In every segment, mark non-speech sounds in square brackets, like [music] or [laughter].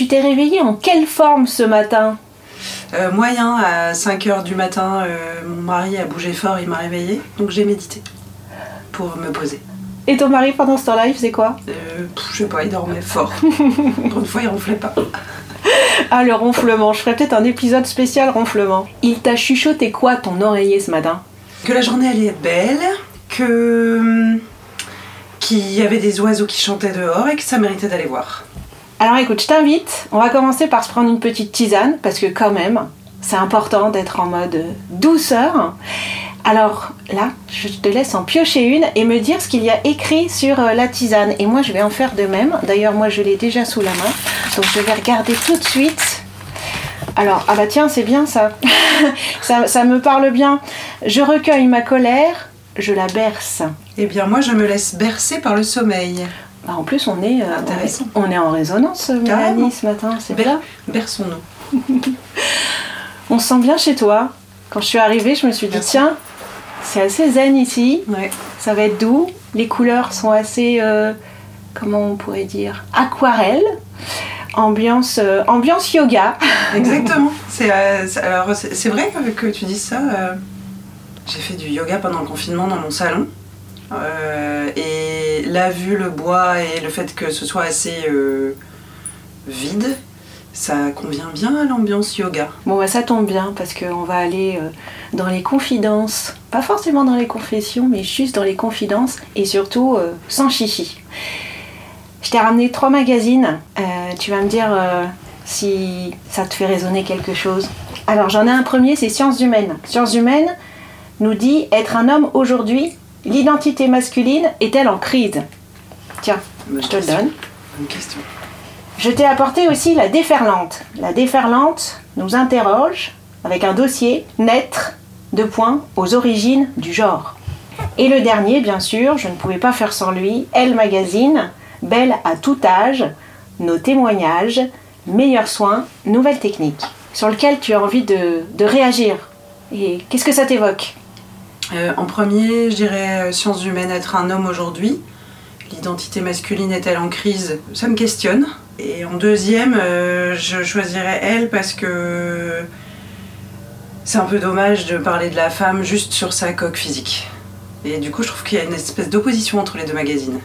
Tu t'es réveillée en quelle forme ce matin Euh, moyen, à 5h du matin, euh, mon mari a bougé fort, il m'a réveillée, donc j'ai médité pour me poser. Et ton mari pendant ce temps-là, il faisait quoi Euh, je sais pas, il dormait fort. [laughs] pour une fois, il ronflait pas. Ah le ronflement, je ferais peut-être un épisode spécial ronflement. Il t'a chuchoté quoi ton oreiller ce matin Que la journée allait être belle, que hum, qu'il y avait des oiseaux qui chantaient dehors et que ça méritait d'aller voir. Alors écoute, je t'invite, on va commencer par se prendre une petite tisane, parce que quand même, c'est important d'être en mode euh, douceur. Alors là, je te laisse en piocher une et me dire ce qu'il y a écrit sur euh, la tisane. Et moi, je vais en faire de même. D'ailleurs, moi, je l'ai déjà sous la main. Donc, je vais regarder tout de suite. Alors, ah bah tiens, c'est bien ça. [laughs] ça. Ça me parle bien. Je recueille ma colère, je la berce. Eh bien, moi, je me laisse bercer par le sommeil. Bah, en plus, on est, euh, Intéressant. on est, on est en résonance, Mélanie, Carrément. ce matin. C'est bien. Berçons-nous. [laughs] On se sent bien chez toi. Quand je suis arrivée, je me suis dit, Merci. tiens, c'est assez zen ici, Ouais. ça va être doux. Les couleurs sont assez, euh, comment on pourrait dire, aquarelle. Ambiance, euh, ambiance yoga. [laughs] Exactement. C'est euh, vrai que, que tu dis ça. euh, J'ai fait du yoga pendant le confinement dans mon salon. Euh, la vue, le bois et le fait que ce soit assez euh, vide, ça convient bien à l'ambiance yoga. Bon, bah, ça tombe bien parce qu'on va aller euh, dans les confidences. Pas forcément dans les confessions, mais juste dans les confidences et surtout euh, sans chichi. Je t'ai ramené trois magazines. Tu vas me dire si ça te fait résonner quelque chose. Alors, j'en ai un premier, c'est Sciences humaines. Sciences humaines nous dit être un homme aujourd'hui, l'identité masculine est-elle en crise Tiens, Bonne je te le donne. Bonne question. Je t'ai apporté aussi la déferlante. La déferlante nous interroge avec un dossier naître de points aux origines du genre. Et le dernier, bien sûr, je ne pouvais pas faire sans lui, Elle Magazine, Belle à tout âge, nos témoignages, meilleurs soins, nouvelles techniques, sur lequel tu as envie de, de réagir. Et qu'est-ce que ça t'évoque Euh, en premier, je dirais euh, sciences humaines, être un homme aujourd'hui. L'identité masculine est-elle en crise? Ça me questionne. Et en deuxième, euh, je choisirais elle parce que c'est un peu dommage de parler de la femme juste sur sa coque physique. Et du coup, je trouve qu'il y a une espèce d'opposition entre les deux magazines.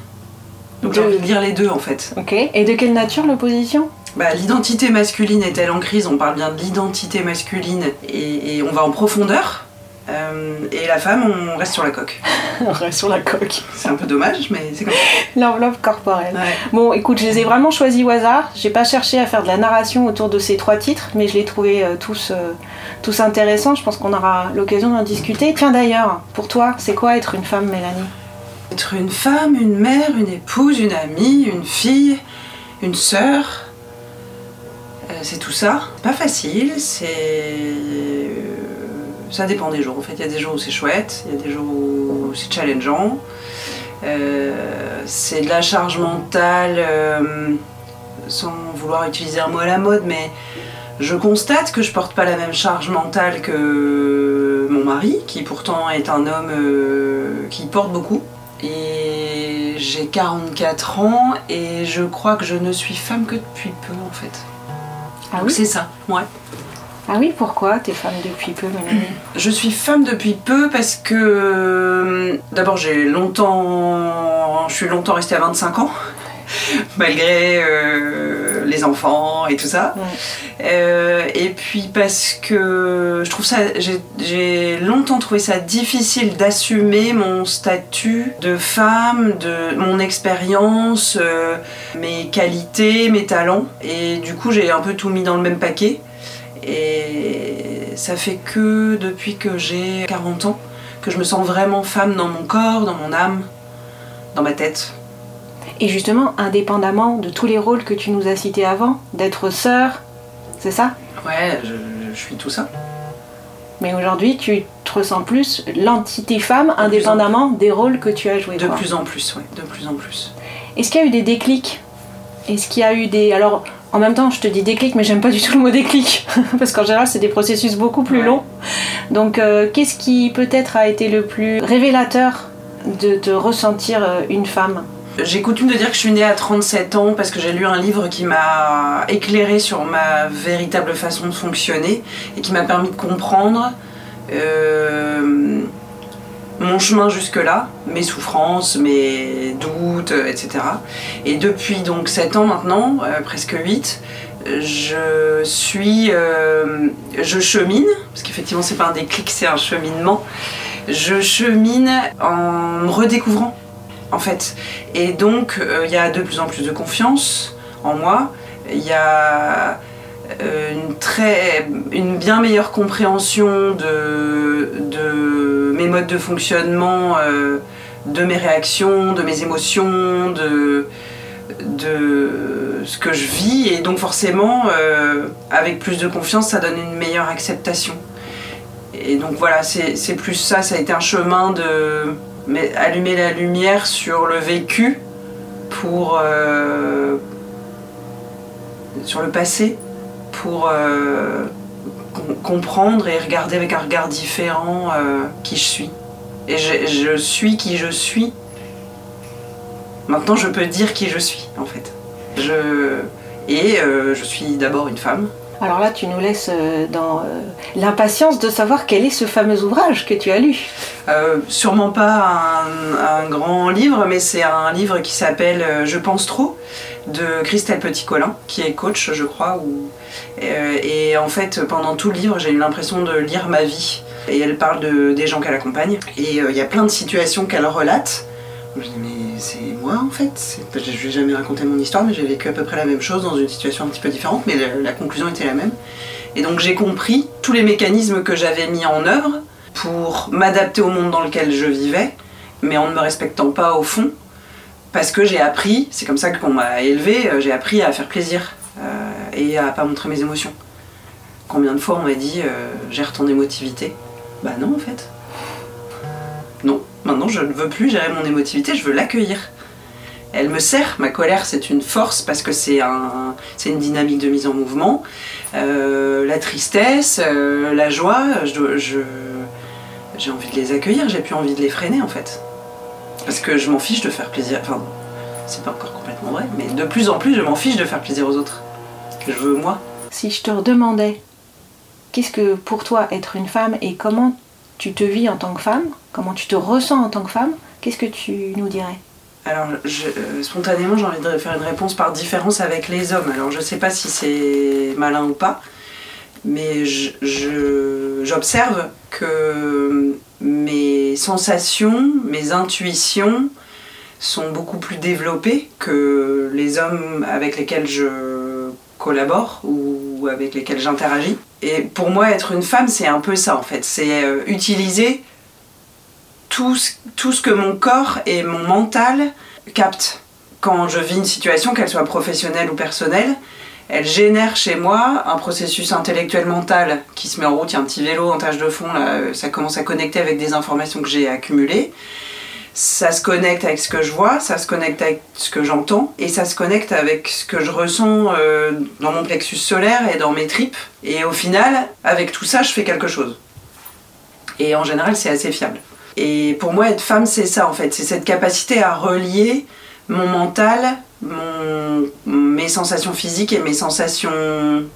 Donc j'ai envie de lire les deux en fait. Ok. Et de quelle nature l'opposition? Bah, l'identité masculine est-elle en crise? On parle bien de l'identité masculine et, et on va en profondeur. Euh, et la femme, on reste sur la coque. [laughs] Sur la coque. C'est un peu dommage, mais c'est comme ça. [laughs] L'enveloppe corporelle. Ouais. Bon, écoute, je les ai vraiment choisis au hasard. J'ai pas cherché à faire de la narration autour de ces trois titres, mais je les trouvais euh, tous, euh, tous intéressants. Je pense qu'on aura l'occasion d'en discuter. Tiens d'ailleurs, pour toi, c'est quoi être une femme, Mélanie? Être une femme, une mère, une épouse, une amie, une fille, une sœur, euh, c'est tout ça. Pas facile, c'est. Ça dépend des jours. En fait, il y a des jours où c'est chouette, il y a des jours où c'est challengeant. Euh, c'est de la charge mentale, euh, sans vouloir utiliser un mot à la mode, mais je constate que je porte pas la même charge mentale que mon mari, qui pourtant est un homme euh, qui porte beaucoup. Et j'ai 44 ans et je crois que je ne suis femme que depuis peu en fait. Ah Donc oui? c'est ça, ouais. Ah oui, pourquoi T'es femme depuis peu, Mélanie Je suis femme depuis peu parce que euh, d'abord j'ai longtemps, je suis longtemps restée à 25 ans, malgré euh, les enfants et tout ça. Euh, et puis parce que je trouve ça, j'ai- longtemps trouvé ça difficile d'assumer mon statut de femme, de mon expérience, mes qualités, mes talents. Et du coup, j'ai un peu tout mis dans le même paquet. Et ça fait que depuis que j'ai 40 ans que je me sens vraiment femme dans mon corps, dans mon âme, dans ma tête. Et justement, indépendamment de tous les rôles que tu nous as cités avant, d'être sœur, c'est ça? Ouais, je, je suis tout ça. Mais aujourd'hui, tu te ressens plus l'entité femme, en indépendamment des rôles que tu as joués. De plus en plus, ouais, de plus en plus. Est-ce qu'il y a eu des déclics? Est-ce qu'il y a eu des... Alors, en même temps, je te dis déclic, mais j'aime pas du tout le mot déclic, [laughs] parce qu'en général, c'est des processus beaucoup plus longs. Donc, euh, qu'est-ce qui peut-être a été le plus révélateur de te ressentir euh, une femme? J'ai coutume de dire que je suis née à 37 ans parce que j'ai lu un livre qui m'a éclairé sur ma véritable façon de fonctionner et qui m'a permis de comprendre euh, mon chemin jusque-là, mes souffrances, mes doutes, euh, etc. Et depuis donc 7 ans maintenant, euh, presque 8, je suis. euh, je chemine, parce qu'effectivement c'est pas un déclic, c'est un cheminement. Je chemine en me redécouvrant, en fait. Et donc, il y a de plus en plus de confiance en moi. Il y a une, très, une bien meilleure compréhension de, de mes modes de fonctionnement, euh, de mes réactions, de mes émotions, de, de ce que je vis. Et donc, forcément, euh, avec plus de confiance, ça donne une meilleure acceptation. Et donc, voilà, c'est plus ça. Ça a été un chemin de allumer la lumière sur le vécu pour euh, sur le passé pour euh, com- comprendre et regarder avec un regard différent euh, qui je suis. Et je, je suis qui je suis. Maintenant je peux dire qui je suis en fait. Je et euh, je suis d'abord une femme. Alors là, tu nous laisses dans euh, l'impatience de savoir quel est ce fameux ouvrage que tu as lu. Euh, sûrement pas un, un grand livre, mais c'est un livre qui s'appelle Je pense trop de Christelle Petit-Colin, qui est coach, je crois. Euh, et en fait, pendant tout le livre, j'ai eu l'impression de lire ma vie. Et elle parle de, des gens qu'elle accompagne. Et euh, il y a plein de situations qu'elle relate. Je me dis, mais c'est moi en fait. Je vais jamais raconter mon histoire, mais j'ai vécu à peu près la même chose dans une situation un petit peu différente, mais la conclusion était la même. Et donc j'ai compris tous les mécanismes que j'avais mis en œuvre pour m'adapter au monde dans lequel je vivais, mais en ne me respectant pas au fond, parce que j'ai appris, c'est comme ça qu'on m'a élevé, euh, j'ai appris à faire plaisir euh, et à pas montrer mes émotions. Combien de fois on m'a dit euh, gère ton émotivité? Bah non en fait. Non, maintenant je ne veux plus gérer mon émotivité, je veux l'accueillir. Elle me sert, ma colère c'est une force parce que c'est un, c'est une dynamique de mise en mouvement. La tristesse, la joie, j'ai envie de les accueillir, j'ai plus envie de les freiner en fait. Parce que je m'en fiche de faire plaisir. Enfin, c'est pas encore complètement vrai, mais de plus en plus je m'en fiche de faire plaisir aux autres. Je veux moi. Si je te redemandais, qu'est-ce que pour toi être une femme et comment tu te vis en tant que femme, comment tu te ressens en tant que femme, qu'est-ce que tu nous dirais? Alors, je- euh, spontanément, j'ai envie de faire une réponse par différence avec les hommes. Alors, je sais pas si c'est malin ou pas, mais j'observe que mes sensations, mes intuitions sont beaucoup plus développées que les hommes avec lesquels je collabore ou avec lesquels j'interagis. Et pour moi, être une femme, c'est un peu ça en fait. C'est euh, utiliser tout ce, tout ce que mon corps et mon mental captent. Quand je vis une situation, qu'elle soit professionnelle ou personnelle, elle génère chez moi un processus intellectuel mental qui se met en route. Il y a un petit vélo en tâche de fond, là, ça commence à connecter avec des informations que j'ai accumulées. Ça se connecte avec ce que je vois, ça se connecte avec ce que j'entends, et ça se connecte avec ce que je ressens euh, dans mon plexus solaire et dans mes tripes. Et au final, avec tout ça, je fais quelque chose. Et en général, c'est assez fiable. Et pour moi, être femme, c'est ça en fait. C'est cette capacité à relier mon mental, mes sensations physiques et mes sensations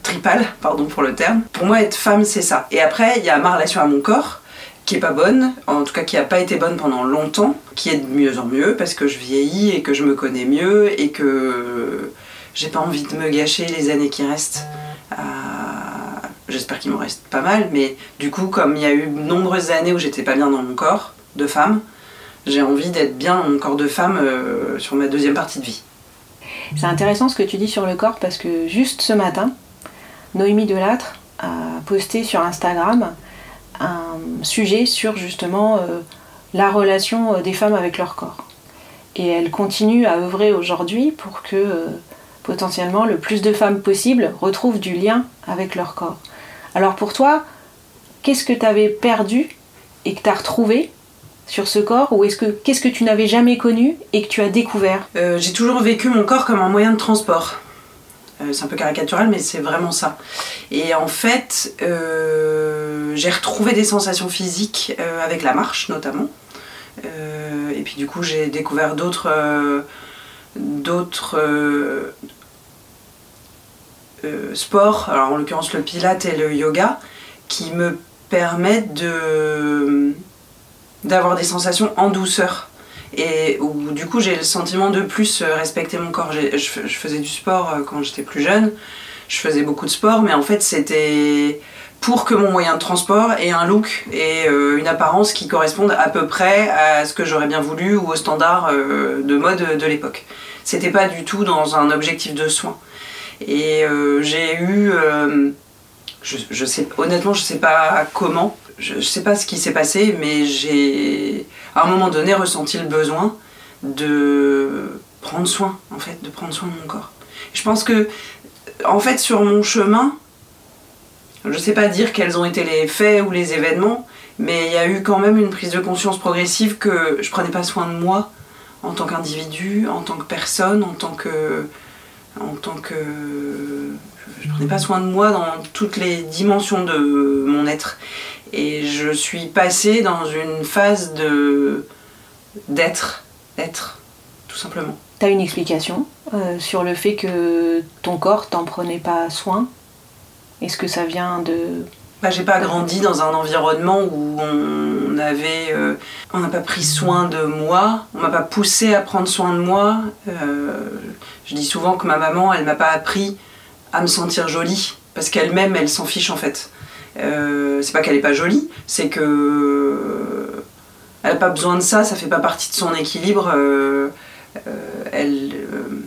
tripales, pardon pour le terme. Pour moi, être femme, c'est ça. Et après, il y a ma relation à mon corps, qui est pas bonne, en tout cas qui a pas été bonne pendant longtemps, qui est de mieux en mieux parce que je vieillis et que je me connais mieux et que j'ai pas envie de me gâcher les années qui restent. à- J'espère qu'il m'en reste pas mal, mais du coup, comme il y a eu nombreuses années où j'étais pas bien dans mon corps de femme, j'ai envie d'être bien dans mon corps de femme euh, sur ma deuxième partie de vie. C'est intéressant ce que tu dis sur le corps parce que juste ce matin, Noémie Delattre a posté sur Instagram un sujet sur justement euh, la relation euh, des femmes avec leur corps. Et elle continue à œuvrer aujourd'hui pour que euh, potentiellement le plus de femmes possible retrouvent du lien avec leur corps. Alors pour toi, qu'est-ce que tu avais perdu et que tu as retrouvé sur ce corps ou est-ce que qu'est-ce que tu n'avais jamais connu et que tu as découvert? Euh, j'ai toujours vécu mon corps comme un moyen de transport. Euh, c'est un peu caricatural, mais c'est vraiment ça. Et en fait, euh, j'ai retrouvé des sensations physiques avec la marche, notamment. Et puis du coup, j'ai découvert d'autres, d'autres sports, alors en l'occurrence le pilate et le yoga, qui me permettent de d'avoir des sensations en douceur et où du coup j'ai le sentiment de plus euh, respecter mon corps. Je, je faisais du sport euh, quand j'étais plus jeune, je faisais beaucoup de sport, mais en fait c'était pour que mon moyen de transport ait un look et euh, une apparence qui correspondent à peu près à ce que j'aurais bien voulu ou aux standards de mode de l'époque. C'était pas du tout dans un objectif de soin. Et j'ai eu, je, je sais, honnêtement, je sais pas comment, je, je sais pas ce qui s'est passé, mais j'ai à un moment donné ressenti le besoin de prendre soin, en fait, de prendre soin de mon corps. Je pense que, en fait, sur mon chemin, je sais pas dire quels ont été les faits ou les événements, mais il y a eu quand même une prise de conscience progressive que je prenais pas soin de moi en tant qu'individu, en tant que personne, en tant que. en tant que. Je prenais pas soin de moi dans toutes les dimensions de mon être. Et je suis passée dans une phase de. d'être. Être, tout simplement. T'as une explication euh, sur le fait que ton corps t'en prenait pas soin? Est-ce que ça vient de... Bah, j'ai pas grandi dans un environnement où on avait, euh, on n'a pas pris soin de moi, on m'a pas poussé à prendre soin de moi. Euh, je dis souvent que ma maman, elle m'a pas appris à me sentir jolie parce qu'elle-même, elle s'en fiche en fait. Euh, c'est pas qu'elle est pas jolie, c'est que elle a pas besoin de ça, ça fait pas partie de son équilibre. euh, euh, elle, euh,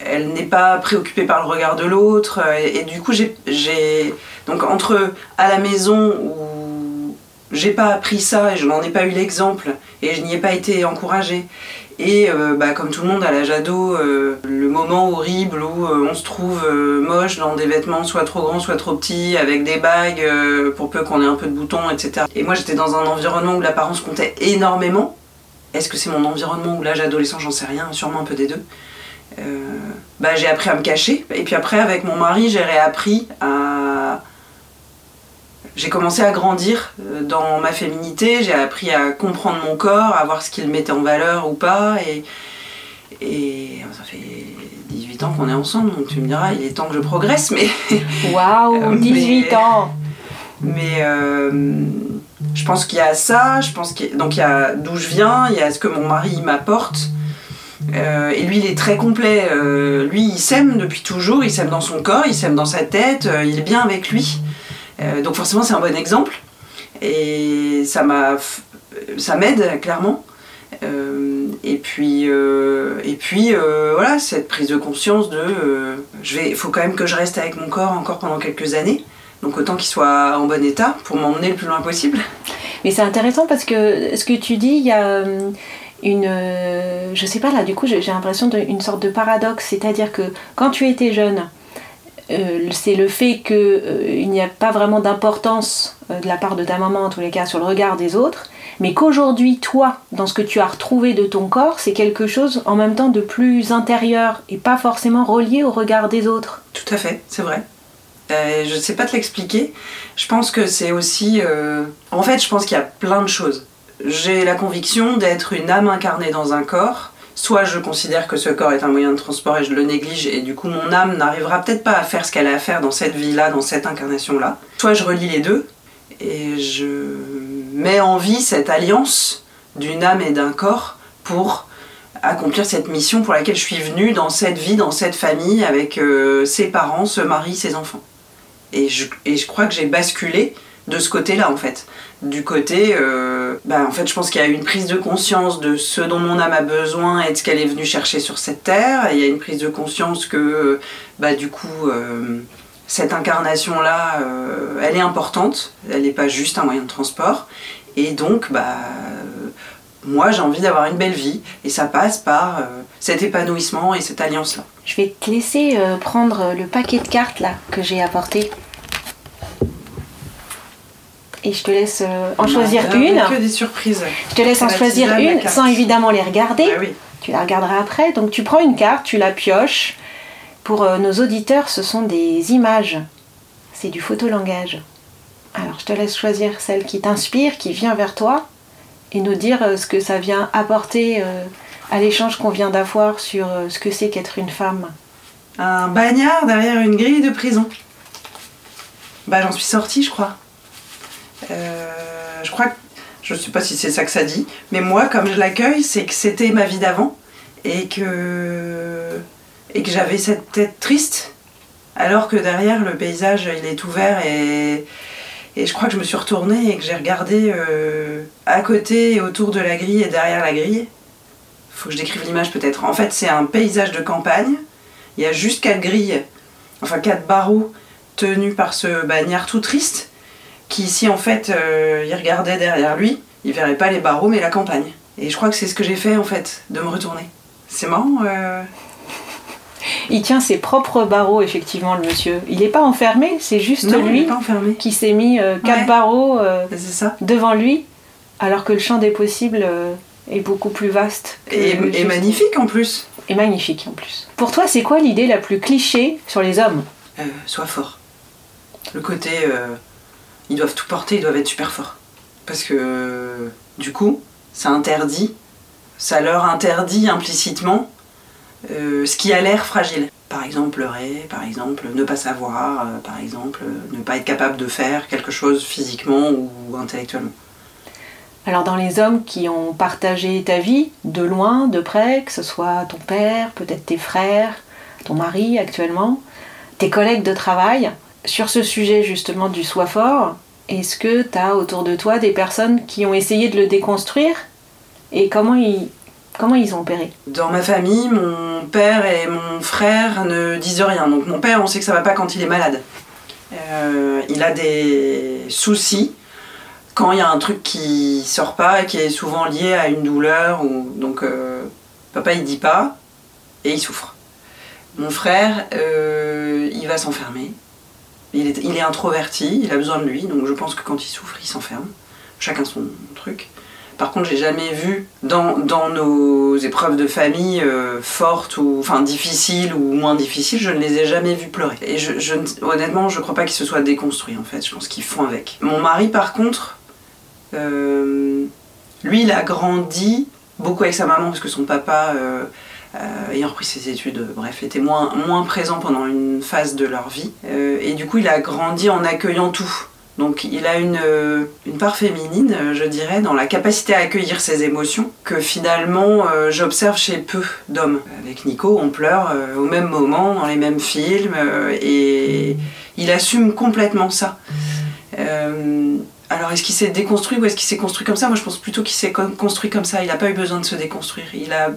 elle n'est pas préoccupée par le regard de l'autre euh, et, du coup j'ai- donc entre à la maison où j'ai pas appris ça et je n'en ai pas eu l'exemple et je n'y ai pas été encouragée et euh, bah, comme tout le monde à l'âge ado, euh, le moment horrible où euh, on se trouve moche dans des vêtements soit trop grands, soit trop petits, avec des bagues pour peu qu'on ait un peu de boutons, etc. Et moi j'étais dans un environnement où l'apparence comptait énormément. Est-ce que c'est mon environnement ou l'âge adolescent? J'en sais rien, sûrement un peu des deux. Bah, j'ai appris à me cacher. Et puis après, avec mon mari, j'ai réappris à. J'ai commencé à grandir euh, dans ma féminité, j'ai appris à comprendre mon corps, à voir ce qu'il mettait en valeur ou pas. Et, et ça fait 18 ans qu'on est ensemble, donc tu me diras, il est temps que je progresse, mais. [laughs] Waouh, [laughs] Euh, 18 mais- ans Mais euh, je pense qu'il y a ça, je pense qu'il y a- donc il y a d'où je viens, il y a ce que mon mari m'apporte. Euh, et lui, il est très complet. Euh, lui, il s'aime depuis toujours, il s'aime dans son corps, il s'aime dans sa tête, euh, il est bien avec lui. Euh, donc forcément, c'est un bon exemple. Et ça m'a, ça m'aide clairement. Euh, et puis, euh, et puis voilà, cette prise de conscience de, il faut quand même que je reste avec mon corps encore pendant quelques années. Donc autant qu'il soit en bon état pour m'emmener le plus loin possible. Mais c'est intéressant parce que ce que tu dis, il y a une. Je sais pas, là, du coup, j'ai l'impression d'une sorte de paradoxe. C'est-à-dire que quand tu étais jeune, euh, c'est le fait qu'il n'y a pas vraiment d'importance euh, de la part de ta maman, en tous les cas, sur le regard des autres. Mais qu'aujourd'hui, toi, dans ce que tu as retrouvé de ton corps, c'est quelque chose en même temps de plus intérieur et pas forcément relié au regard des autres. Tout à fait, c'est vrai. Euh, je ne sais pas te l'expliquer. Je pense que c'est aussi. euh, En fait, je pense qu'il y a plein de choses. J'ai la conviction d'être une âme incarnée dans un corps. Soit je considère que ce corps est un moyen de transport et je le néglige, et du coup mon âme n'arrivera peut-être pas à faire ce qu'elle a à faire dans cette vie-là, dans cette incarnation-là. Soit je relie les deux, et je mets en vie cette alliance d'une âme et d'un corps pour accomplir cette mission pour laquelle je suis venue dans cette vie, dans cette famille, avec euh, ses parents, ce mari, ses enfants. Et je, et je crois que j'ai basculé de ce côté-là, en fait. Du côté, euh, bah, en fait, je pense qu'il y a une prise de conscience de ce dont mon âme a besoin et de ce qu'elle est venue chercher sur cette terre. Il y a une prise de conscience que, bah, du coup, euh, cette incarnation-là, euh, elle est importante. Elle n'est pas juste un moyen de transport. Et donc, bah, moi, j'ai envie d'avoir une belle vie. Et ça passe par euh, cet épanouissement et cette alliance-là. Je vais te laisser euh, prendre le paquet de cartes là que j'ai apporté. Et je te laisse euh, en choisir Il y a une. Que des surprises. Je te laisse en la choisir tisane, une sans évidemment les regarder. Ah oui. Tu la regarderas après. Donc tu prends une carte, tu la pioches. Pour euh, nos auditeurs, ce sont des images. C'est du photolangage. Alors je te laisse choisir celle qui t'inspire, qui vient vers toi, et nous dire euh, ce que ça vient apporter à l'échange qu'on vient d'avoir sur ce que c'est qu'être une femme. Un bagnard derrière une grille de prison. Bah j'en suis sortie, je crois. Euh, je crois que je sais pas si c'est ça que ça dit, mais moi comme je l'accueille, c'est que c'était ma vie d'avant et que et que j'avais cette tête triste, alors que derrière le paysage il est ouvert et et je crois que je me suis retournée et que j'ai regardé euh, à côté et autour de la grille et derrière la grille. Faut que je décrive l'image peut-être. En fait, c'est un paysage de campagne. Il y a juste quatre grilles, enfin quatre barreaux tenus par ce bagnard tout triste, qui si en fait euh, il regardait derrière lui, il verrait pas les barreaux mais la campagne. Et je crois que c'est ce que j'ai fait en fait, de me retourner. C'est marrant. euh, Il tient ses propres barreaux, effectivement, le monsieur. Il n'est pas enfermé, c'est juste Non, lui qui s'est mis euh, quatre Ouais. barreaux euh, ça. devant lui, alors que le champ des possibles est beaucoup plus vaste. Et, magnifique en plus. Et magnifique en plus. Pour toi, c'est quoi l'idée la plus cliché sur les hommes? Sois fort. Le côté, ils doivent tout porter, ils doivent être super forts. Parce que du coup, ça interdit, ça leur interdit implicitement euh, ce qui a l'air fragile. Par exemple, pleurer, par exemple, ne pas savoir, euh, par exemple, ne pas être capable de faire quelque chose physiquement ou intellectuellement. Alors dans les hommes qui ont partagé ta vie, de loin, de près, que ce soit ton père, peut-être tes frères, ton mari actuellement, tes collègues de travail, sur ce sujet justement du soi fort, est-ce que tu as autour de toi des personnes qui ont essayé de le déconstruire et comment ils, comment ils ont opéré? Dans ma famille, mon père et mon frère ne disent rien. Donc mon père, on sait que ça va pas quand il est malade. Euh, il a des soucis quand il y a un truc qui sort pas et qui est souvent lié à une douleur. Ou... Donc euh, papa il dit pas et il souffre. Mon frère, euh, il va s'enfermer. Il est, introverti, il a besoin de lui, donc je pense que quand il souffre, il s'enferme. Chacun son truc. Par contre, j'ai jamais vu dans, dans nos épreuves de famille euh, fortes ou enfin difficiles ou moins difficiles, je ne les ai jamais vus pleurer. Et je, je ne- honnêtement, je crois pas qu'ils se soient déconstruits en fait. Je pense qu'ils font avec. Mon mari, par contre, euh, lui, il a grandi beaucoup avec sa maman parce que son papa, euh, ayant repris ses études, euh, bref, était moins, moins présent pendant une phase de leur vie. Euh, et du coup, il a grandi en accueillant tout. Donc il a une, euh, une part féminine, euh, je dirais, dans la capacité à accueillir ses émotions, que finalement euh, j'observe chez peu d'hommes. Avec Nico, on pleure euh, au même moment, dans les mêmes films, euh, et il assume complètement ça. Euh, alors est-ce qu'il s'est déconstruit ou est-ce qu'il s'est construit comme ça? Moi je pense plutôt qu'il s'est con- construit comme ça, il n'a pas eu besoin de se déconstruire. Il a,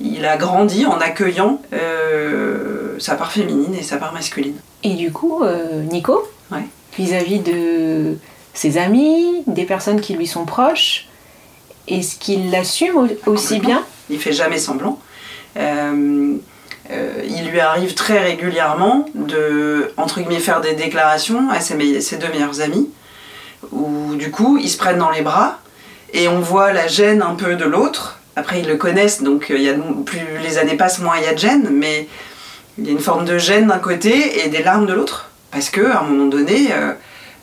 il a grandi en accueillant euh, sa part féminine et sa part masculine. Et du coup, euh, Nico, Ouais. vis-à-vis de ses amis, des personnes qui lui sont proches, est-ce qu'il l'assume au- aussi bien? Il fait jamais semblant. Euh, il lui arrive très régulièrement de, entre guillemets, faire des déclarations à ses, ses deux meilleurs amis, où du coup, ils se prennent dans les bras, et on voit la gêne un peu de l'autre. Après, ils le connaissent, donc euh, il y a, plus les années passent, moins il y a de gêne, mais il y a une forme de gêne d'un côté et des larmes de l'autre. Parce qu'à un moment donné, euh,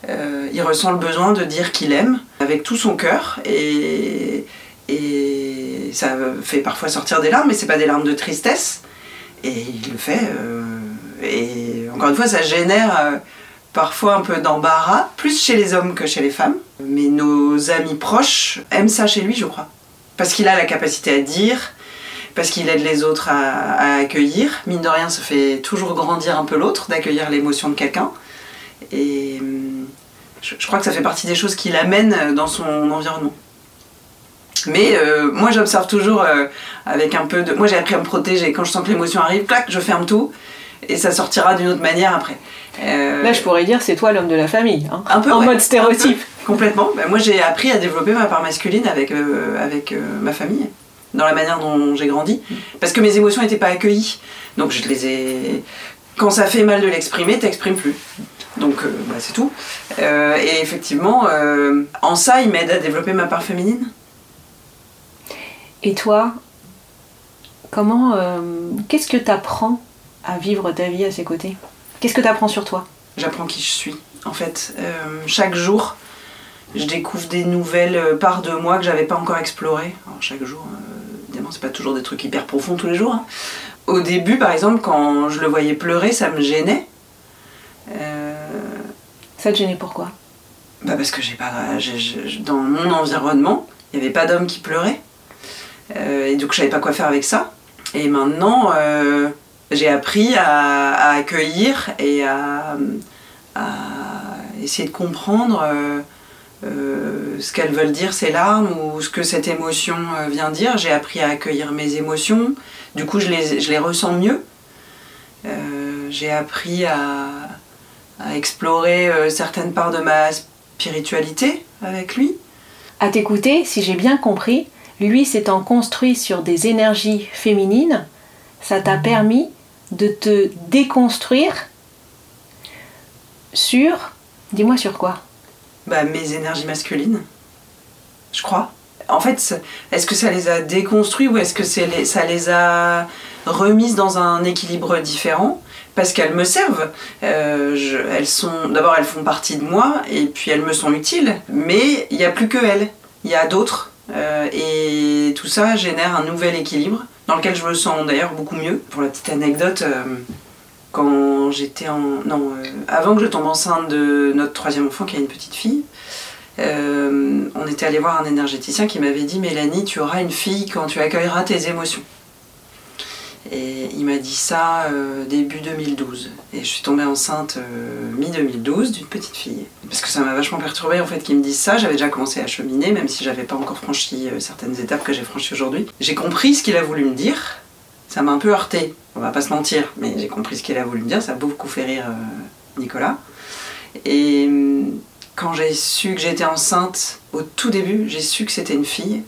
euh, il ressent le besoin de dire qu'il aime avec tout son cœur, et, ça fait parfois sortir des larmes, mais c'est pas des larmes de tristesse. Et il le fait. et encore une fois, ça génère parfois un peu d'embarras, plus chez les hommes que chez les femmes. Mais nos amis proches aiment ça chez lui, je crois. Parce qu'il a la capacité à dire, parce qu'il aide les autres à, à accueillir. Mine de rien, ça fait toujours grandir un peu l'autre, d'accueillir l'émotion de quelqu'un. Et je, je crois que ça fait partie des choses qui l'amènent dans son environnement. Mais euh, moi, j'observe toujours euh, avec un peu de. Moi, j'ai appris à me protéger. Quand je sens que l'émotion arrive, clac, je ferme tout. Et ça sortira d'une autre manière après. Euh, Là, je pourrais dire, c'est toi l'homme de la famille. hein. un peu, en ouais, mode stéréotype. Complètement. Bah, moi, j'ai appris à développer ma part masculine avec, euh, avec euh, ma famille, dans la manière dont j'ai grandi. Parce que mes émotions n'étaient pas accueillies. Donc, je les ai. Quand ça fait mal de l'exprimer, t'exprimes plus. Donc, euh, bah, c'est tout. Euh, et effectivement, en ça, il m'aide à développer ma part féminine. Et toi, comment, qu'est-ce que tu apprends à vivre ta vie à ses côtés? Qu'est-ce que tu apprends sur toi? J'apprends qui je suis. En fait, chaque jour, je découvre des nouvelles euh, parts de moi que j'avais pas encore explorées. Alors, chaque jour, euh, évidemment, c'est pas toujours des trucs hyper profonds tous les jours. hein. Au début, par exemple, quand je le voyais pleurer, ça me gênait. Euh, Ça te gênait pourquoi? Bah parce que j'ai pas, j'ai- j'ai- dans mon environnement, il n'y avait pas d'homme qui pleurait. Euh, et donc je savais pas quoi faire avec ça. Et maintenant, euh, j'ai appris à, à accueillir et à, à essayer de comprendre euh, euh, ce qu'elles veulent dire, ces larmes, ou ce que cette émotion euh, vient dire. J'ai appris à accueillir mes émotions. Du coup, je les, ressens mieux. Euh, j'ai appris à, explorer certaines parts de ma spiritualité avec lui. À t'écouter, si j'ai bien compris, lui s'étant construit sur des énergies féminines, ça t'a permis de te déconstruire sur. Dis-moi sur quoi? Bah, mes énergies masculines, je crois. En fait, est-ce que ça les a déconstruits ou est-ce que c'est les- ça les a remises dans un équilibre différent? Parce qu'elles me servent. Euh, d'abord, elles font partie de moi et puis elles me sont utiles. Mais il n'y a plus que elles. Il y a d'autres. Euh, et tout ça génère un nouvel équilibre dans lequel je me sens d'ailleurs beaucoup mieux. Pour la petite anecdote, euh, quand j'étais en. Non, euh, avant que je tombe enceinte de notre troisième enfant, qui a une petite fille, euh, on était allé voir un énergéticien qui m'avait dit Mélanie, tu auras une fille quand tu accueilleras tes émotions. Et il m'a dit ça euh, début 2012. Et je suis tombée enceinte euh, mi-2012 d'une petite fille. Parce que ça m'a vachement perturbée en fait qu'il me dise ça. J'avais déjà commencé à cheminer, même si j'avais pas encore franchi certaines étapes que j'ai franchies aujourd'hui. J'ai compris ce qu'il a voulu me dire. Ça m'a un peu heurté, on va pas se mentir, mais j'ai compris ce qu'il a voulu me dire. Ça a beaucoup fait rire euh, Nicolas. Et hum, quand j'ai su que j'étais enceinte, au tout début, j'ai su que c'était une fille.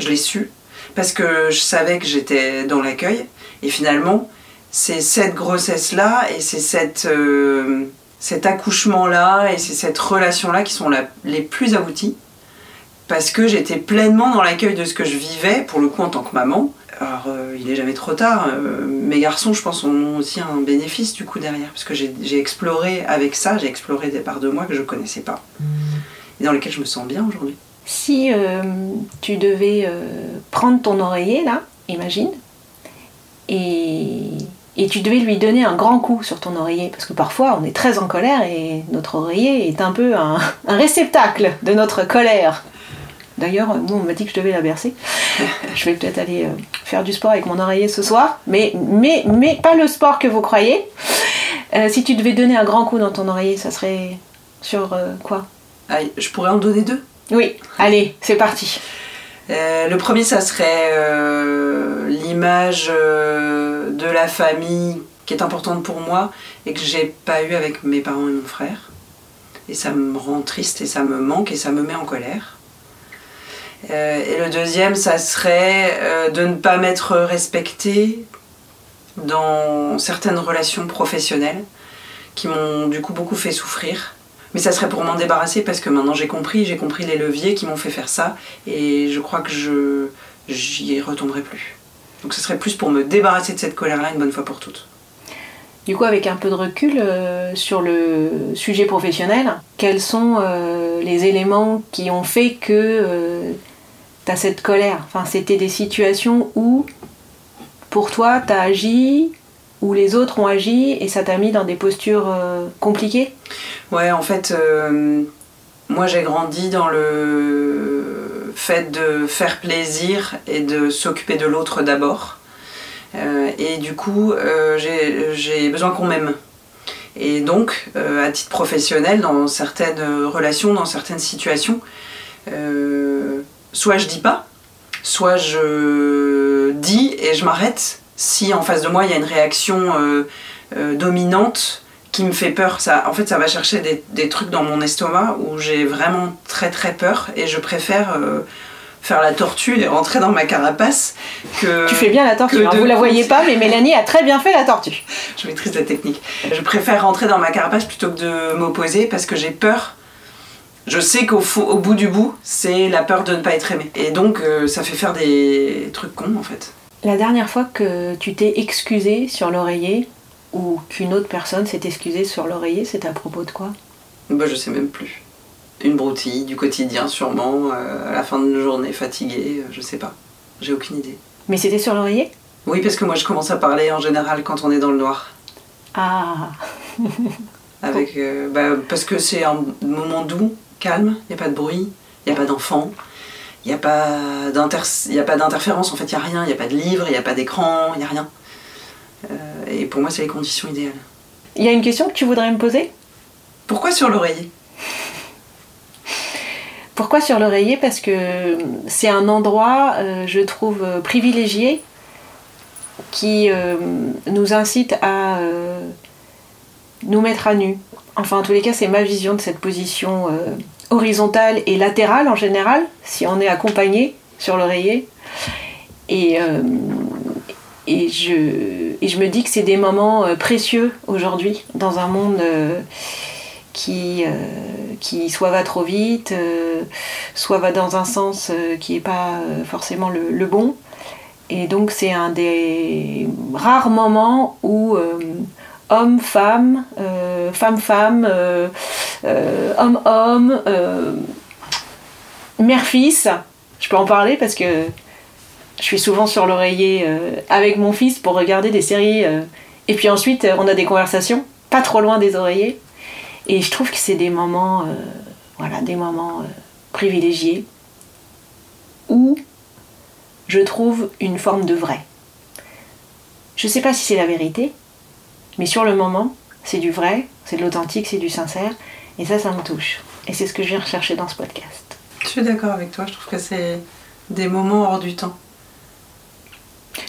Je l'ai su parce que je savais que j'étais dans l'accueil. Et finalement, c'est cette grossesse-là et c'est euh, cet accouchement-là et c'est cette relation-là qui sont les plus abouties. Parce que j'étais pleinement dans l'accueil de ce que je vivais, pour le coup en tant que maman. Alors, euh, il est jamais trop tard. euh, mes garçons, je pense, en ont aussi un bénéfice du coup derrière. Parce que j'ai exploré avec ça, j'ai exploré des parts de moi que je connaissais pas. Et dans lesquelles je me sens bien aujourd'hui. Si euh, tu devais prendre ton oreiller, là, imagine, et, et tu devais lui donner un grand coup sur ton oreiller, parce que parfois on est très en colère et notre oreiller est un peu un, [laughs] un réceptacle de notre colère. D'ailleurs, moi on m'a dit que je devais la bercer. Je vais peut-être aller euh, faire du sport avec mon oreiller ce soir, mais, mais, mais pas le sport que vous croyez. Euh, si tu devais donner un grand coup dans ton oreiller, ça serait sur euh, quoi? Je pourrais en donner deux? Oui, allez, c'est parti. Euh, le premier, ça serait euh, l'image euh, de la famille qui est importante pour moi et que j'ai pas eu avec mes parents et mon frère. Et ça me rend triste et ça me manque et ça me met en colère. Euh, et le deuxième, ça serait euh, de ne pas m'être respectée dans certaines relations professionnelles qui m'ont du coup beaucoup fait souffrir. Mais ça serait pour m'en débarrasser parce que maintenant j'ai compris, j'ai compris les leviers qui m'ont fait faire ça et je crois que je j'y retomberai plus. Donc ce serait plus pour me débarrasser de cette colère-là une bonne fois pour toutes. Du coup, avec un peu de recul euh, sur le sujet professionnel, quels sont les éléments qui ont fait que as cette colère Enfin, c'était des situations où, pour toi, tu as agi, où les autres ont agi, et ça t'a mis dans des postures euh, compliquées Ouais, en fait, euh, moi j'ai grandi dans le fait de faire plaisir et de s'occuper de l'autre d'abord. Euh, et du coup, j'ai- besoin qu'on m'aime. Et donc, à titre professionnel, dans certaines relations, dans certaines situations, soit je dis pas, soit je dis et je m'arrête si en face de moi il y a une réaction euh, euh, dominante qui me fait peur. Ça, en fait, ça va chercher des, des trucs dans mon estomac où j'ai vraiment très très peur et je préfère euh, faire la tortue et rentrer dans ma carapace que. Tu fais bien la tortue, hein. de vous la voyez pas, mais Mélanie a très bien fait la tortue. [laughs] Je maîtrise la technique. Je préfère rentrer dans ma carapace plutôt que de m'opposer parce que j'ai peur. Je sais qu'au au bout du bout, c'est la peur de ne pas être aimé. Et donc, euh, ça fait faire des trucs cons en fait. La dernière fois que tu t'es excusée sur l'oreiller, ou qu'une autre personne s'est excusée sur l'oreiller, c'était à propos de quoi? Bah, je sais même plus. Une broutille du quotidien, sûrement, euh, à la fin de journée, fatiguée, euh, je sais pas. J'ai aucune idée. Mais c'était sur l'oreiller? Oui, parce que moi, je commence à parler en général quand on est dans le noir. Ah, [laughs] Avec, euh, bah, parce que c'est un moment doux, calme, il n'y a pas de bruit, il n'y a pas d'enfants, il n'y a pas d'interférence, en fait, il n'y a rien, il n'y a pas de livre, il n'y a pas d'écran, il n'y a rien. Euh, et pour moi, c'est les conditions idéales. il y a une question que tu voudrais me poser? Pourquoi sur l'oreiller? Pourquoi sur l'oreiller? Parce que c'est un endroit, euh, je trouve, euh, privilégié qui euh, nous incite à nous mettre à nu. Enfin, en tous les cas, c'est ma vision de cette position euh, horizontale et latérale en général, si on est accompagné sur l'oreiller. Et, euh, je, me dis que c'est des moments euh, précieux aujourd'hui dans un monde qui, soit va trop vite, soit va dans un sens qui n'est pas forcément le, bon. Et donc c'est un des rares moments où homme, femme, euh, femme, femme, euh, euh, homme, homme, mère, fils, je peux en parler parce que je suis souvent sur l'oreiller avec mon fils pour regarder des séries. et puis ensuite, on a des conversations, pas trop loin des oreillers. Et je trouve que c'est des moments, des moments privilégiés où je trouve une forme de vrai. Je sais pas si c'est la vérité, mais sur le moment, c'est du vrai, c'est de l'authentique, c'est du sincère, et ça, ça me touche. Et c'est ce que je viens rechercher dans ce podcast. Je suis d'accord avec toi, je trouve que c'est des moments hors du temps.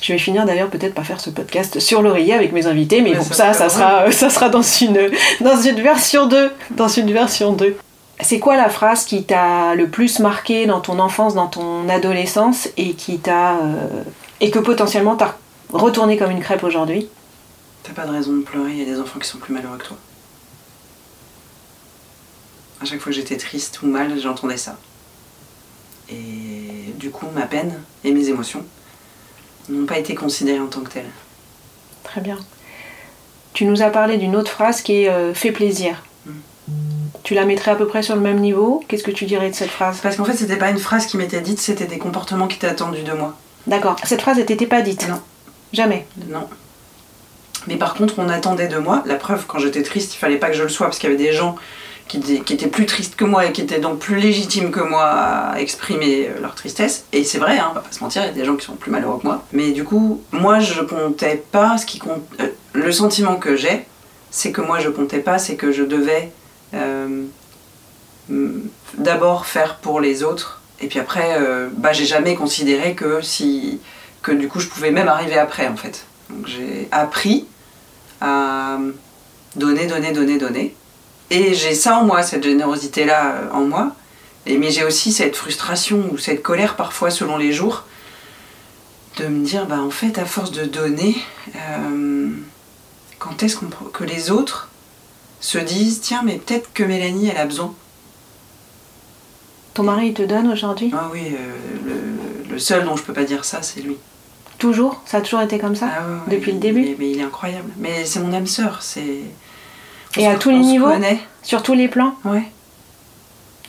Je vais finir d'ailleurs peut-être par faire ce podcast sur l'oreiller avec mes invités, mais bon, ça ça, serait ça sera, euh, ça sera dans une, dans une version 2. Dans une version 2. C'est quoi la phrase qui t'a le plus marqué dans ton enfance, dans ton adolescence, et qui t'a. euh, et que potentiellement t'as retourné comme une crêpe aujourd'hui? T'as pas de raison de pleurer, il y a des enfants qui sont plus malheureux que toi. À chaque fois que j'étais triste ou mal, j'entendais ça. Et du coup, ma peine et mes émotions n'ont pas été considérées en tant que telles. Très bien. Tu nous as parlé d'une autre phrase qui est euh, fait plaisir. Mm. Tu la mettrais à peu près sur le même niveau? Qu'est-ce que tu dirais de cette phrase? Parce qu'en fait, c'était pas une phrase qui m'était dite, c'était des comportements qui étaient attendus de moi. D'accord. Cette phrase, elle t'était pas dite? Non. Jamais? Non. Mais par contre, on attendait de moi, la preuve, quand j'étais triste, il fallait pas que je le sois, parce qu'il y avait des gens qui, étaient- plus tristes que moi et qui étaient donc plus légitimes que moi à exprimer euh, leur tristesse. Et c'est vrai, hein, on va pas se mentir, il y a des gens qui sont plus malheureux que moi. Mais du coup, moi, je comptais pas ce qui compte. euh, le sentiment que j'ai, c'est que moi, je comptais pas, c'est que je devais euh, d'abord faire pour les autres. Et puis après, euh, bah, j'ai jamais considéré que si que du coup je pouvais même arriver après en fait. Donc j'ai appris à donner, donner, donner, donner. Et j'ai ça en moi, cette générosité-là euh, en moi. Et, mais j'ai aussi cette frustration ou cette colère parfois selon les jours de me dire, bah en fait à force de donner, euh, quand est-ce que les autres se disent, tiens mais peut-être que Mélanie elle a besoin. Ton mari, il te donne aujourd'hui? Ah oui, euh, le, le seul dont je peux pas dire ça c'est lui. Toujours Ça a toujours été comme ça Ah ouais, ouais, Depuis le début il est- Mais il est incroyable. Mais c'est mon âme sœur, c'est. Et à tous les niveaux connaît. Sur tous les plans Ouais,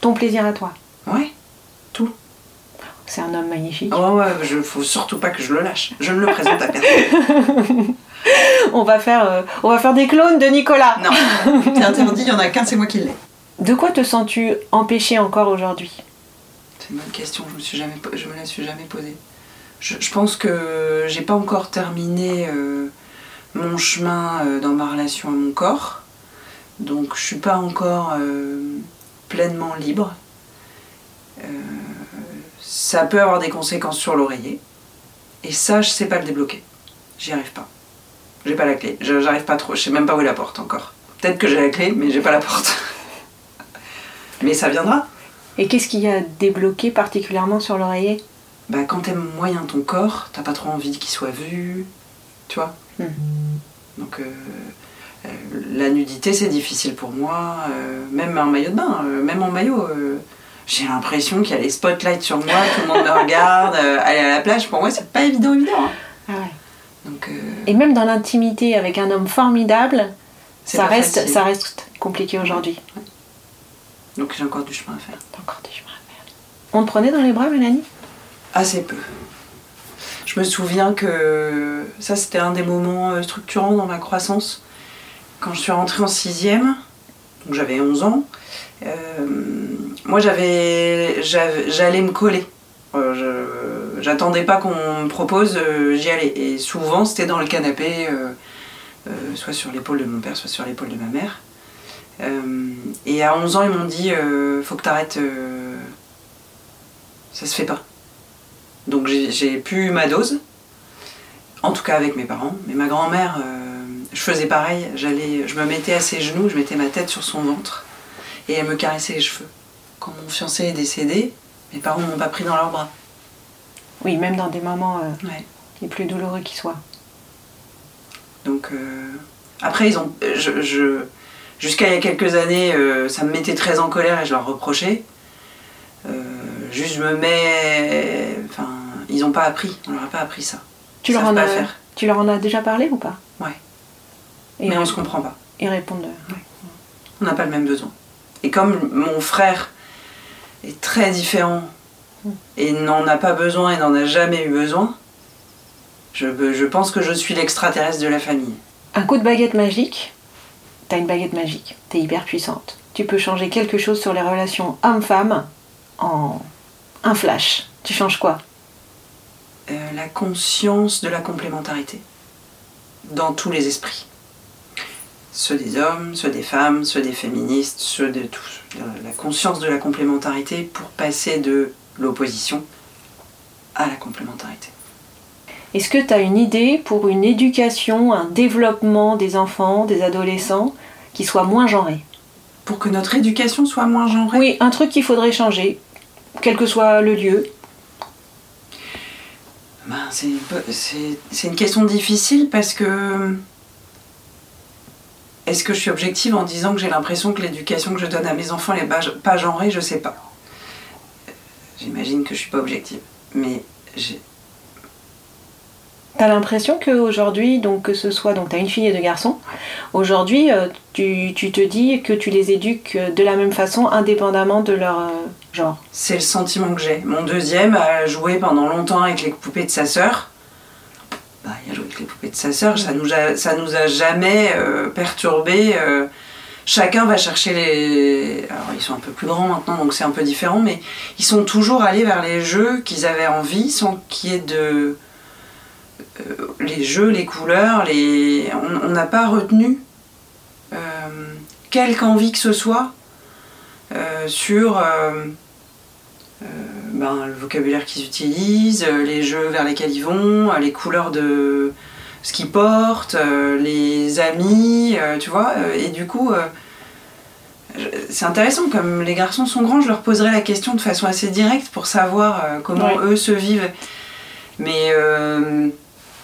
Ton plaisir à toi ouais. C'est un homme magnifique. Oh ouais, je, faut surtout pas que je le lâche. Je ne le présente à personne. [laughs] On, va faire, euh, on va faire des clones de Nicolas Non, c'est interdit, il y en a qu'un, c'est moi qui l'ai. De quoi te sens-tu empêché encore aujourd'hui? C'est une bonne question, je me, suis jamais, po- je me la suis jamais posée. Je, pense que j'ai pas encore terminé euh, mon chemin euh, dans ma relation à mon corps. Donc je suis pas encore euh, pleinement libre. Ça peut avoir des conséquences sur l'oreiller. Et ça, je sais pas le débloquer. J'y arrive pas. J'ai pas la clé. J'arrive pas trop. Je sais même pas où est la porte encore. Peut-être que j'ai la clé, mais j'ai pas la porte. [laughs] mais ça viendra. Et qu'est-ce qui a débloqué particulièrement sur l'oreiller? Bah, quand t'aimes moyen ton corps, t'as pas trop envie qu'il soit vu. Tu vois Mhm. Donc, euh, euh, la nudité, c'est difficile pour moi. euh, même en maillot de bain, même en maillot. j'ai l'impression qu'il y a les spotlights sur moi, tout le monde me regarde. aller à la plage, pour moi, c'est pas évident, évident. hein. Ah ouais. Donc, Et même dans l'intimité avec un homme formidable, ça reste, facile. ça reste compliqué aujourd'hui. Donc, j'ai encore du chemin à faire. T'as encore du chemin à faire. On te prenait dans les bras, Mélanie? Assez peu. Je me souviens que ça, c'était un des moments euh, structurants dans ma croissance. Quand je suis rentrée en sixième, donc j'avais 11 ans, euh, moi j'avais, j'allais me coller. Euh, j'attendais pas qu'on me propose, j'y allais. Et souvent, c'était dans le canapé, soit sur l'épaule de mon père, soit sur l'épaule de ma mère. Et à 11 ans, ils m'ont dit faut que t'arrêtes, ça se fait pas. Donc j'ai pu ma dose, en tout cas avec mes parents. Mais ma grand-mère, euh, je faisais pareil. J'allais, je me mettais à ses genoux, je mettais ma tête sur son ventre et elle me caressait les cheveux. Quand mon fiancé est décédé, mes parents m'ont pas pris dans leurs bras. Oui, même dans des moments euh, Ouais. les plus douloureux qui soient. Donc euh, après ils ont, je, je- jusqu'à il y a quelques années, ça me mettait très en colère et je leur reprochais. Juste je me mets, enfin ils ont pas appris, on leur a pas appris ça. Tu Ils leur, en pas as, faire. tu leur en as déjà parlé ou pas? Ouais. Et Mais on ils se comprend pas. ils répondent. ouais. On n'a pas le même besoin. Et comme mon frère est très différent et n'en a pas besoin et n'en a jamais eu besoin, je, je pense que je suis l'extraterrestre de la famille. Un coup de baguette magique, t'as une baguette magique, t'es hyper puissante. Tu peux changer quelque chose sur les relations homme-femme en un flash. Tu changes quoi? Euh, la conscience de la complémentarité dans tous les esprits. Ceux des hommes, ceux des femmes, ceux des féministes, ceux de tous. La conscience de la complémentarité pour passer de l'opposition à la complémentarité. Est-ce que tu as une idée pour une éducation, un développement des enfants, des adolescents qui soit moins genré? Pour que notre éducation soit moins genrée, Oui, un truc qu'il faudrait changer, quel que soit le lieu. Ben, c'est une question difficile parce que. Est-ce que je suis objective en disant que j'ai l'impression que l'éducation que je donne à mes enfants n'est pas, genrée? Je sais pas. J'imagine que je suis pas objective. Mais T'as l'impression qu'aujourd'hui, donc que ce soit, donc t'as une fille et deux garçons, aujourd'hui euh, tu, tu te dis que tu les éduques euh, de la même façon, indépendamment de leur euh, genre. c'est le sentiment que j'ai. Mon deuxième a joué pendant longtemps avec les poupées de sa sœur. Bah, il a joué avec les poupées de sa sœur, ça nous a, ça nous a jamais euh, perturbé. chacun va chercher les. Alors, ils sont un peu plus grands maintenant, donc c'est un peu différent, mais ils sont toujours allés vers les jeux qu'ils avaient envie sans qu'il y ait de. Euh, les jeux, les couleurs, les... on n'a pas retenu euh, quelque envie que ce soit euh, sur euh, ben, le vocabulaire qu'ils utilisent, les jeux vers lesquels ils vont, les couleurs de ce qu'ils portent, les amis, tu vois. et du coup, c'est intéressant, comme les garçons sont grands, je leur poserai la question de façon assez directe pour savoir comment eux se vivent. Mais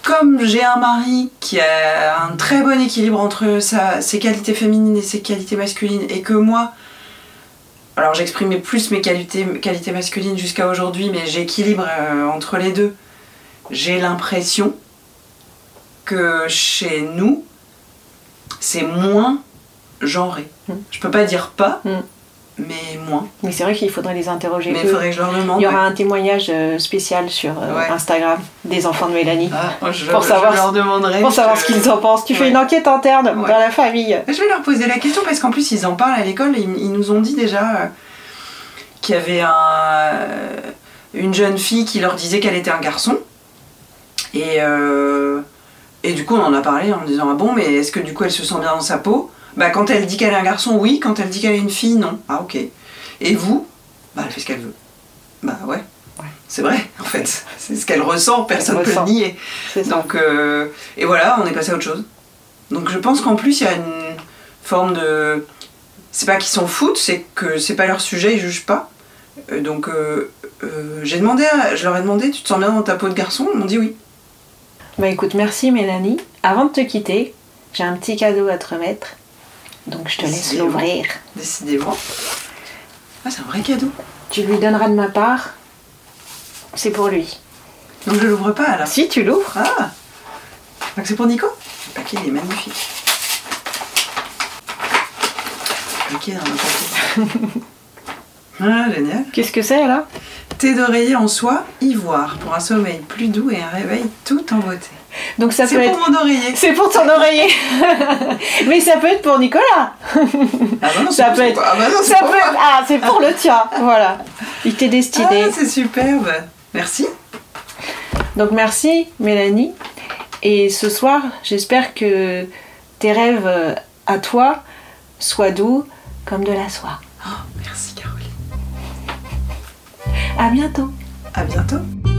comme j'ai un mari qui a un très bon équilibre entre sa- ses qualités féminines et ses qualités masculines, et que moi, alors j'exprimais plus mes qualités, qualités masculines jusqu'à aujourd'hui, mais j'équilibre euh, entre les deux. J'ai l'impression que chez nous, c'est moins genré. Mm. Je peux pas dire pas, Mm. Mais moins. Mais c'est vrai qu'il faudrait les interroger. Mais il faudrait que je leur demande. Il y aura ouais. un témoignage euh, spécial sur euh, Ouais. Instagram des enfants de Mélanie. Ah, je, Pour je savoir- leur demanderai. Pour savoir je- ce qu'ils en pensent. Tu fais une enquête interne dans la famille. Je vais leur poser la question parce qu'en plus ils en parlent à l'école et ils, ils nous ont dit déjà euh, qu'il y avait un, une jeune fille qui leur disait qu'elle était un garçon. Et, euh, et du coup, on en a parlé en disant Ah bon, mais est-ce que du coup elle se sent bien dans sa peau? Bah, quand elle dit qu'elle est un garçon, oui. Quand elle dit qu'elle est une fille, non. Ah, ok. Et vous? Bah, elle fait ce qu'elle veut. Bah, ouais. Ouais. C'est vrai, en fait. C'est ce qu'elle ressent, personne ne peut ressent. le nier. Donc, euh, et voilà, on est passé à autre chose. Donc je pense qu'en plus, il y a une forme de. C'est pas qu'ils s'en foutent, c'est que c'est pas leur sujet, ils jugent pas. Euh, donc euh, euh, j'ai demandé, à- je leur ai demandé, tu te sens bien dans ta peau de garçon? Ils m'ont dit oui. Bah écoute, merci Mélanie. Avant de te quitter, j'ai un petit cadeau à te remettre. Donc je te laisse l'ouvrir. Décidément. Ah, c'est un vrai cadeau. Tu lui donneras de ma part. C'est pour lui. Donc je l'ouvre pas alors. Si tu l'ouvres. Ah Donc c'est pour Nico? Le paquet il est magnifique. Le paquet dans un paquet. [laughs] Ah, génial. Qu'est-ce que c'est là? Thé d'oreiller en soie, ivoire, pour un sommeil plus doux et un réveil tout en beauté. Donc ça peut C'est être. pour mon oreiller. C'est pour ton oreiller. [laughs] Mais ça peut être pour Nicolas. Ah bah non, Ça c'est peut pour- être- Ah bah non, Ça pour peut moi. être. Ah, c'est pour le tien. [laughs] Voilà. Il t'est destiné. Ah, c'est superbe. Merci. Donc merci Mélanie. Et ce soir, j'espère que tes rêves euh, à toi soient doux comme de la soie. Merci Caroline. À bientôt. À bientôt.